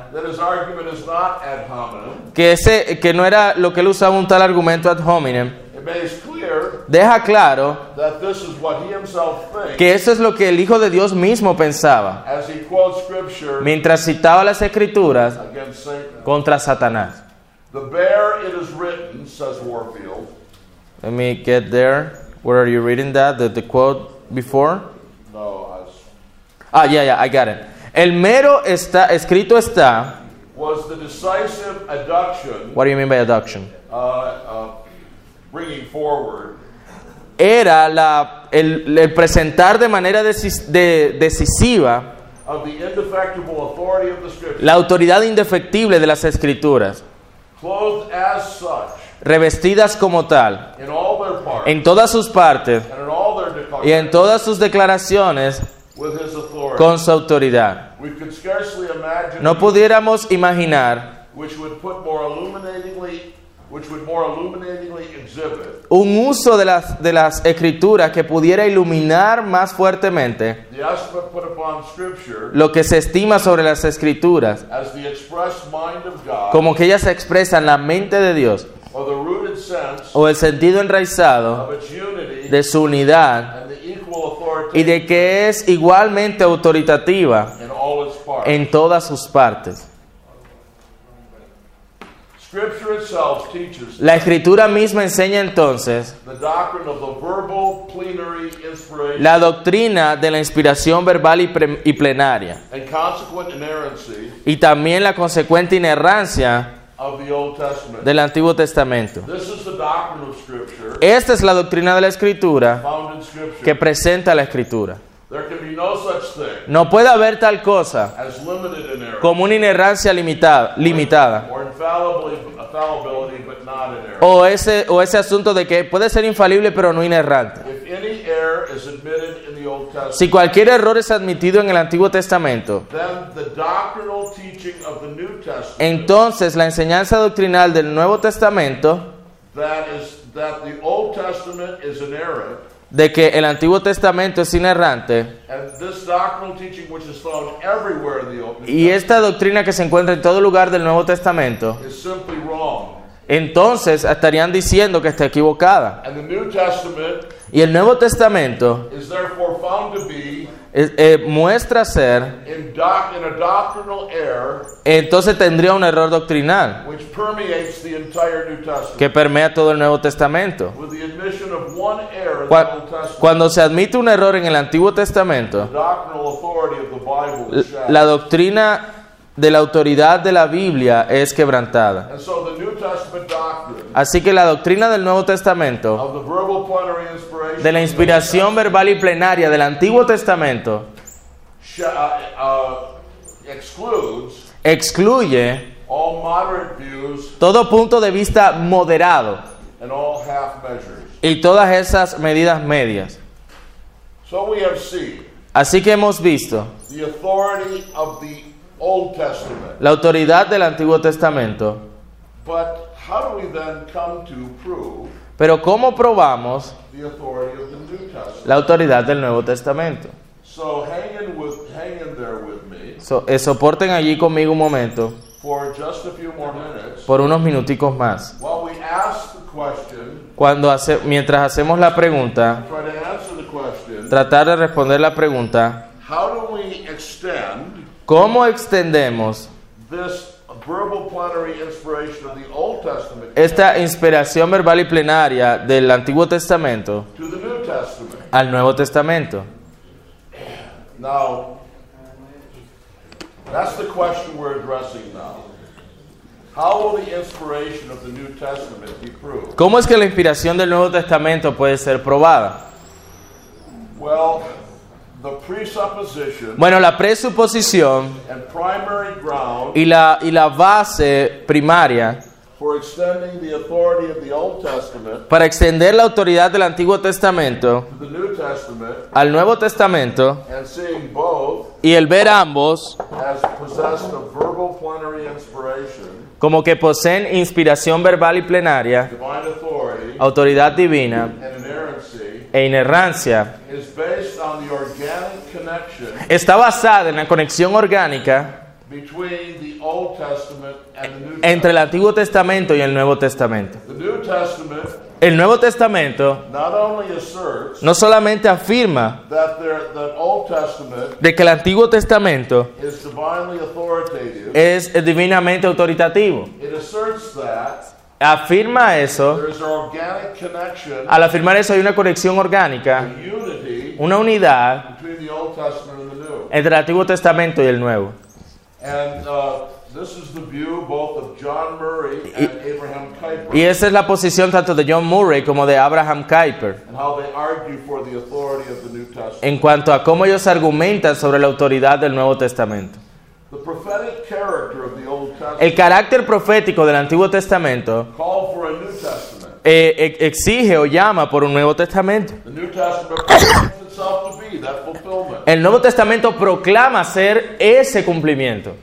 que, ese, que no era lo que él usaba un tal argumento ad hominem. It makes clear Deja claro that this is what he himself thinks que eso es lo que el Hijo de Dios mismo pensaba mientras citaba las escrituras contra Satanás. Let me get there. Where are you reading that? The, the quote before? No, Ah, yeah, yeah, I got it. El mero está, escrito está. was the decisive adduction, What do you mean by adduction? uh, uh, bringing forward Era la, el, el presentar de manera decis- de- decisiva of the indefectible authority of the la autoridad indefectible de las escrituras, clothed as such revestidas como tal, in all en todas sus partes y en todas sus declaraciones con su autoridad. No pudiéramos imaginar un uso de las, de las escrituras que pudiera iluminar más fuertemente lo que se estima sobre las escrituras, como que ellas expresan la mente de Dios o el sentido enraizado de su unidad y de que es igualmente autoritativa en todas sus partes. La escritura misma enseña entonces the doctrine of the verbal plenary inspiration la doctrina de la inspiración verbal y, plenaria y también la consecuente inerrancia of the Old Testament. del Antiguo Testamento. This is the doctrine of Scripture Esta es la doctrina de la escritura que presenta la escritura. There can be no such thing No puede haber tal cosa como una inerrancia limitada, limitada o ese, o ese asunto de que puede ser infalible pero no inerrante. Si cualquier error es admitido en el Antiguo Testamento, entonces la enseñanza doctrinal del Nuevo Testamento de que el Antiguo Testamento es inerrante y esta doctrina que se encuentra en todo lugar del Nuevo Testamento. Entonces estarían diciendo que está equivocada. And the New Testament Y el Nuevo Testamento is therefore found to be eh, muestra ser, in, doc, in a doctrinal error entonces tendría un error doctrinal que permea todo el Nuevo Testamento. With the admission of one error in the Cua- Old Testament, Cuando se admite un error en el Antiguo Testamento, la doctrina de la autoridad de la Biblia es quebrantada. Así que la doctrina del Nuevo Testamento, de la inspiración verbal y plenaria del Antiguo Testamento, uh, uh, excluye todo punto de vista moderado y todas esas medidas medias. Así que hemos visto Old Testament. la autoridad del Antiguo Testamento, But how do we then come to prove pero ¿cómo probamos the authority of the New Testament? la autoridad del Nuevo Testamento? So hang in with hang in there with me So, eh, soporten allí conmigo un momento, for just a few more minutes por unos minuticos más. while we ask the question, Cuando hace, mientras hacemos la pregunta, try to answer the question, tratar de responder la pregunta, how do we extend ¿cómo extendemos this verbal plenary inspiration of the Old Testament esta inspiración verbal y plenaria del Antiguo Testamento to the New Testament? al Nuevo Testamento? Now, that's the question we're addressing now. How will the inspiration of the New Testament be proved? ¿Cómo es que la inspiración del Nuevo Testamento puede ser probada? Well, Bueno, la presuposición and primary ground y la, y la base primaria for extending the authority of the Old Testament para extender la autoridad del Antiguo Testamento to the New Testament al Nuevo Testamento and seeing both y el ver ambos as possessed of verbal plenary inspiration, como que poseen inspiración verbal y plenaria, autoridad divina e inerrancia, is based on the organic connection está basada en la conexión orgánica between the Old Testament and the New entre el. Antiguo Testamento y el Nuevo Testamento. The New Testament El Nuevo Testamento not only asserts no solamente afirma that there, that Old Testament de que el Antiguo Testamento is divinely authoritative, es divinamente autoritativo, it asserts that afirma eso, al afirmar eso hay una conexión orgánica, una unidad entre el Antiguo Testamento y el Nuevo. And this is the view both of John Murray and Abraham Kuyper, Y esa es la posición tanto de John Murray como de Abraham Kuyper en cuanto a cómo ellos argumentan sobre la autoridad del Nuevo Testamento. El carácter profético del Antiguo Testamento eh, ex- exige o llama por un Nuevo Testamento. El Nuevo Testamento proclama ser ese cumplimiento.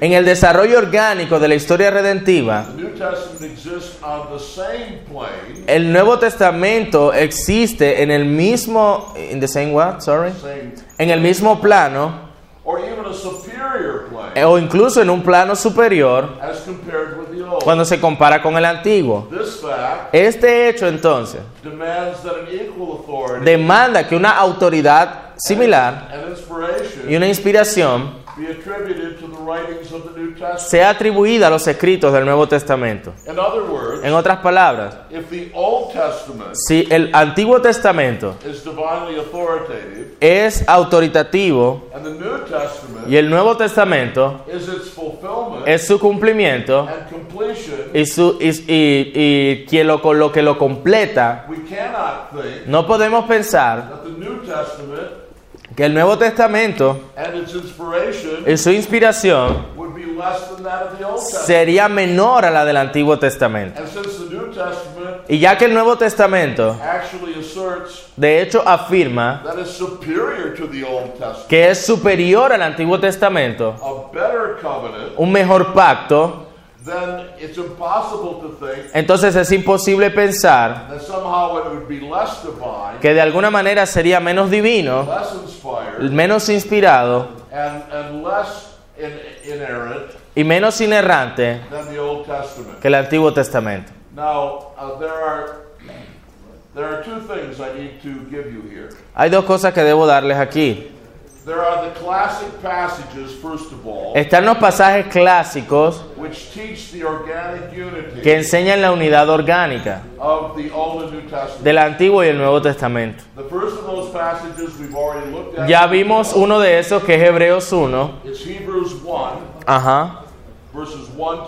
En el desarrollo orgánico de la historia redentiva, el Nuevo Testamento existe en el mismo in the same what? Sorry. same, En el mismo plano eh, o incluso en un plano superior cuando se compara con el antiguo. Este hecho entonces demanda que una autoridad similar y una inspiración sea atribuida a los escritos del Nuevo Testamento. In other words, En otras palabras, if the Old Testament si el Antiguo Testamento is divinely authoritative es autoritativo and the New Testament y el Nuevo Testamento is its fulfillment es su cumplimiento y, su, y, y- y quien lo, lo que lo completa, we cannot think no podemos pensar that the New Testament que el Nuevo Testamento and its inspiration y su inspiración sería menor a la del Antiguo Testamento. Y ya que el Nuevo Testamento de hecho afirma que es superior al Antiguo Testamento, un mejor pacto, entonces es imposible pensar que de alguna manera sería menos divino, menos inspirado y menos inerrante than the Old Testament. que el Antiguo Testamento. Uh. Hay dos cosas que debo darles aquí. There are the classic passages, first of all, Están los pasajes clásicos which teach the organic unity que enseñan la unidad orgánica of the Old and New Testament. del Antiguo y el Nuevo Testamento. The first of those passages we've already looked at. Ya vimos uno de esos que es Hebreos 1. It's Hebrews 1, Ajá. 1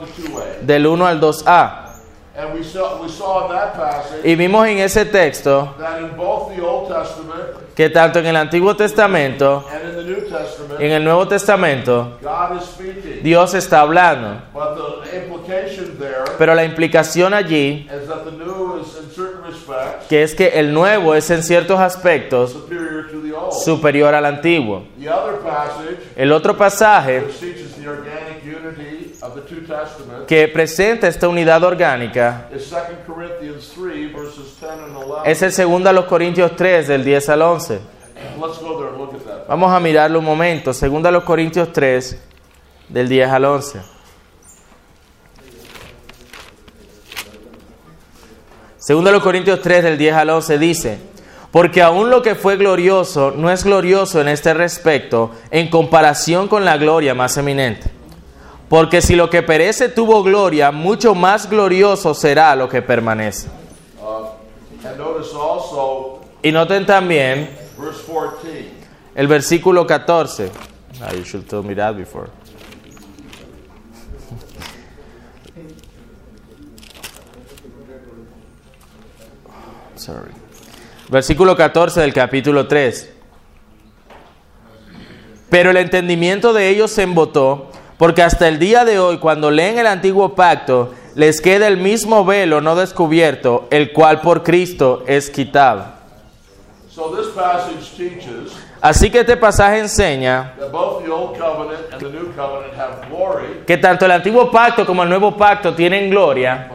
to 2a. del 1 al 2a. And we saw, we saw in that passage Y vimos en ese texto that in both the Old Testament que tanto en el Antiguo Testamento and in the New Testament, y en el Nuevo Testamento, God is speaking. Dios está hablando. But the implication there Pero la implicación allí, is that the new is in certain respects que es que el nuevo es en ciertos aspectos superior to the old. superior al antiguo. The other passage, El otro pasaje which teaches the organic unity of the two testaments, que presenta esta unidad orgánica is 2 Corinthians 3, verses 10 and 11. es el segundo a los Corintios 3 del 10 al 11. Let's go there and look at that. Vamos a mirarlo un momento. Segundo a los Corintios 3 del 10 al 11. Segundo a los Corintios 3 del 10 al 11 dice, porque aún lo que fue glorioso no es glorioso en este respecto en comparación con la gloria más eminente. Porque si lo que perece tuvo gloria, mucho más glorioso será lo que permanece. Uh, and notice also Y noten también verse 14. el versículo 14. Ah, you should tell me that before. Sorry. Versículo 14 del capítulo 3. Pero el entendimiento de ellos se embotó, porque hasta el día de hoy, cuando leen el antiguo pacto, les queda el mismo velo no descubierto, el cual por Cristo es quitado. So this passage teaches Así que este pasaje enseña que tanto el antiguo pacto como el nuevo pacto tienen gloria,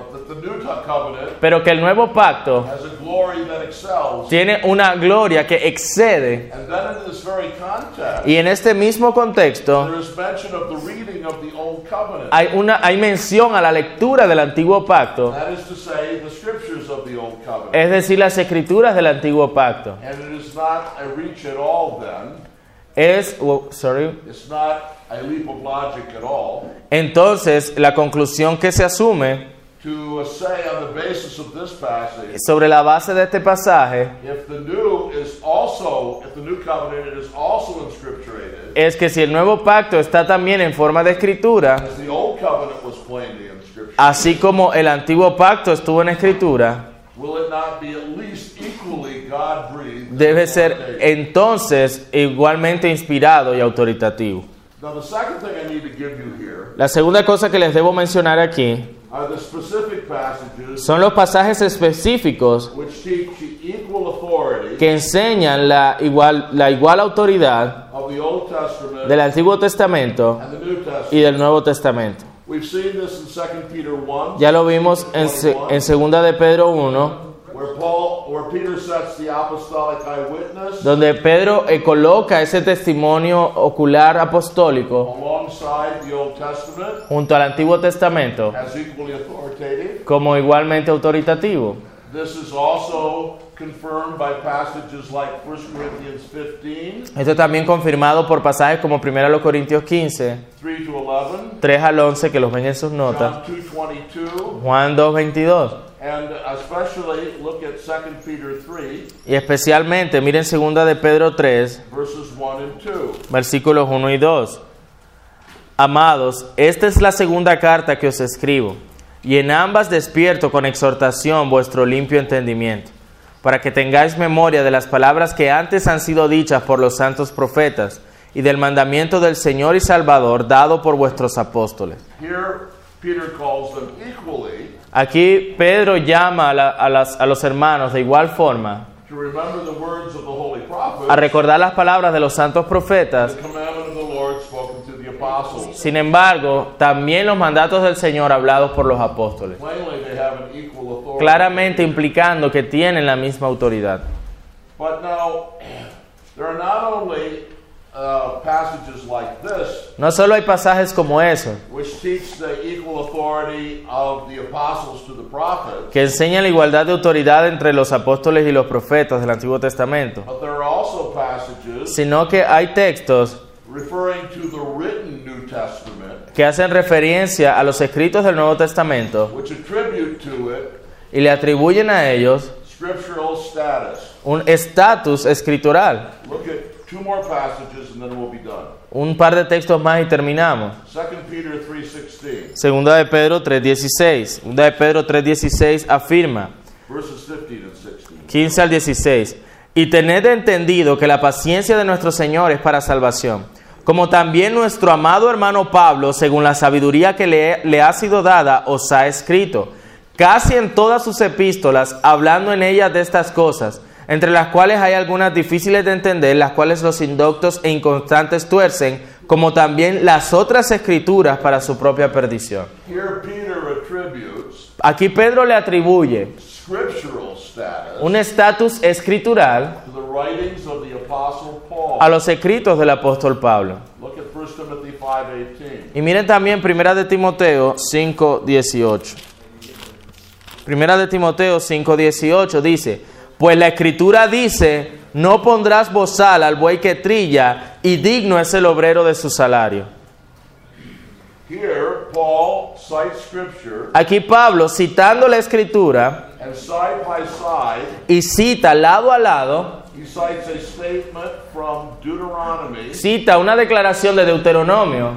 pero que el nuevo pacto has a glory that excels. tiene una gloria que excede. And then in this very context, Y en este mismo contexto there is mention of the reading of the Old Covenant. hay, una, hay mención a la lectura del antiguo pacto, That is to say, the scriptures of the Old Covenant. es decir, las escrituras del antiguo pacto. And it is not a reach at all then. Es, oh, sorry. It's not a leap of logic at all Entonces, la conclusión que se asume to say on the basis of this passage, sobre la base de este pasaje if the new is also, if the new covenant is also inscripturated, es que si el nuevo pacto está también en forma de escritura, as the old covenant was plainly inscripturated, así como el antiguo pacto estuvo en escritura, will it not be at least equally God breathed? debe ser entonces igualmente inspirado y autoritativo. Now, the second thing I need to give you here La segunda cosa que les debo mencionar aquí are the specific passages son los pasajes específicos which teach the equal authority que enseñan la igual, la igual autoridad of the Old Testament del Antiguo Testamento and the New Testament. y del Nuevo Testamento. We've seen this in 2 Peter 1, Ya lo vimos en, en segunda de Pedro 1, where Paul, where Peter sets the apostolic eyewitness donde Pedro eh, coloca ese testimonio ocular apostólico alongside the Old Testament junto al Antiguo Testamento como igualmente autoritativo. This is also confirmed by passages like 1 Corinthians 15, Esto también confirmado por pasajes como 1 Corintios 15, 3 to 11, 3 al 11, que los ven en sus notas, 2:22, Juan 2, 22. and especially look at 2 Peter 3, Y especialmente miren segunda de Pedro 3, verses 1 and 2. versículos 1 y 2. Amados, esta es la segunda carta que os escribo, y en ambas despierto con exhortación vuestro limpio entendimiento, para que tengáis memoria de las palabras que antes han sido dichas por los santos profetas, y del mandamiento del Señor y Salvador dado por vuestros apóstoles. Aquí Pedro llama a, la- a las- a los hermanos de igual forma a recordar las palabras de los santos profetas. Sin embargo, también los mandatos del Señor hablados por los apóstoles, Claramente implicando que tienen la misma autoridad. Uh, No solo hay pasajes como prophets, que enseñan la igualdad de autoridad entre los apóstoles y los profetas del Antiguo Testamento, sino que hay textos que hacen referencia a los escritos del Nuevo Testamento y le atribuyen a ellos un estatus escritural. Un par de textos más y terminamos. 2 Peter 3.16, Segunda de Pedro 3.16. Segunda de Pedro 3.16 afirma, verses 15 and 16. 15 al 16. Y tened entendido que la paciencia de nuestro Señor es para salvación. Como también nuestro amado hermano Pablo, según la sabiduría que le, le ha sido dada, os ha escrito, casi en todas sus epístolas, hablando en ellas de estas cosas, entre las cuales hay algunas difíciles de entender, las cuales los indoctos e inconstantes tuercen, como también las otras escrituras para su propia perdición. Aquí Pedro le atribuye un estatus escritural a los escritos del apóstol Pablo. Look at 1 Timothy 5.18. Y miren también Primera de Timoteo 5:18. Primera de Timoteo 5:18 dice, pues la escritura dice, no pondrás bozal al buey que trilla, y digno es el obrero de su salario. Here, Paul cites scripture Aquí Pablo, citando la escritura, y cita lado a lado, cita una declaración de Deuteronomio,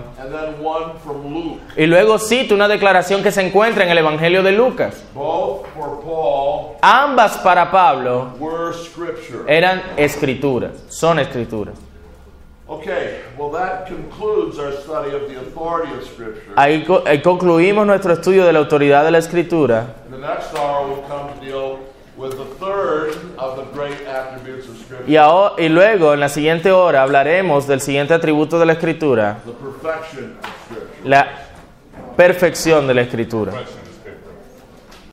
y luego cita una declaración que se encuentra en el Evangelio de Lucas. Both for Paul Ambas para Pablo eran escrituras, son escrituras. Okay, well, that concludes our study of the authority of scripture. Ahí, co- ahí concluimos nuestro estudio de la autoridad de la escritura Y, y luego en la siguiente hora hablaremos del siguiente atributo de la escritura, la perfección de la escritura.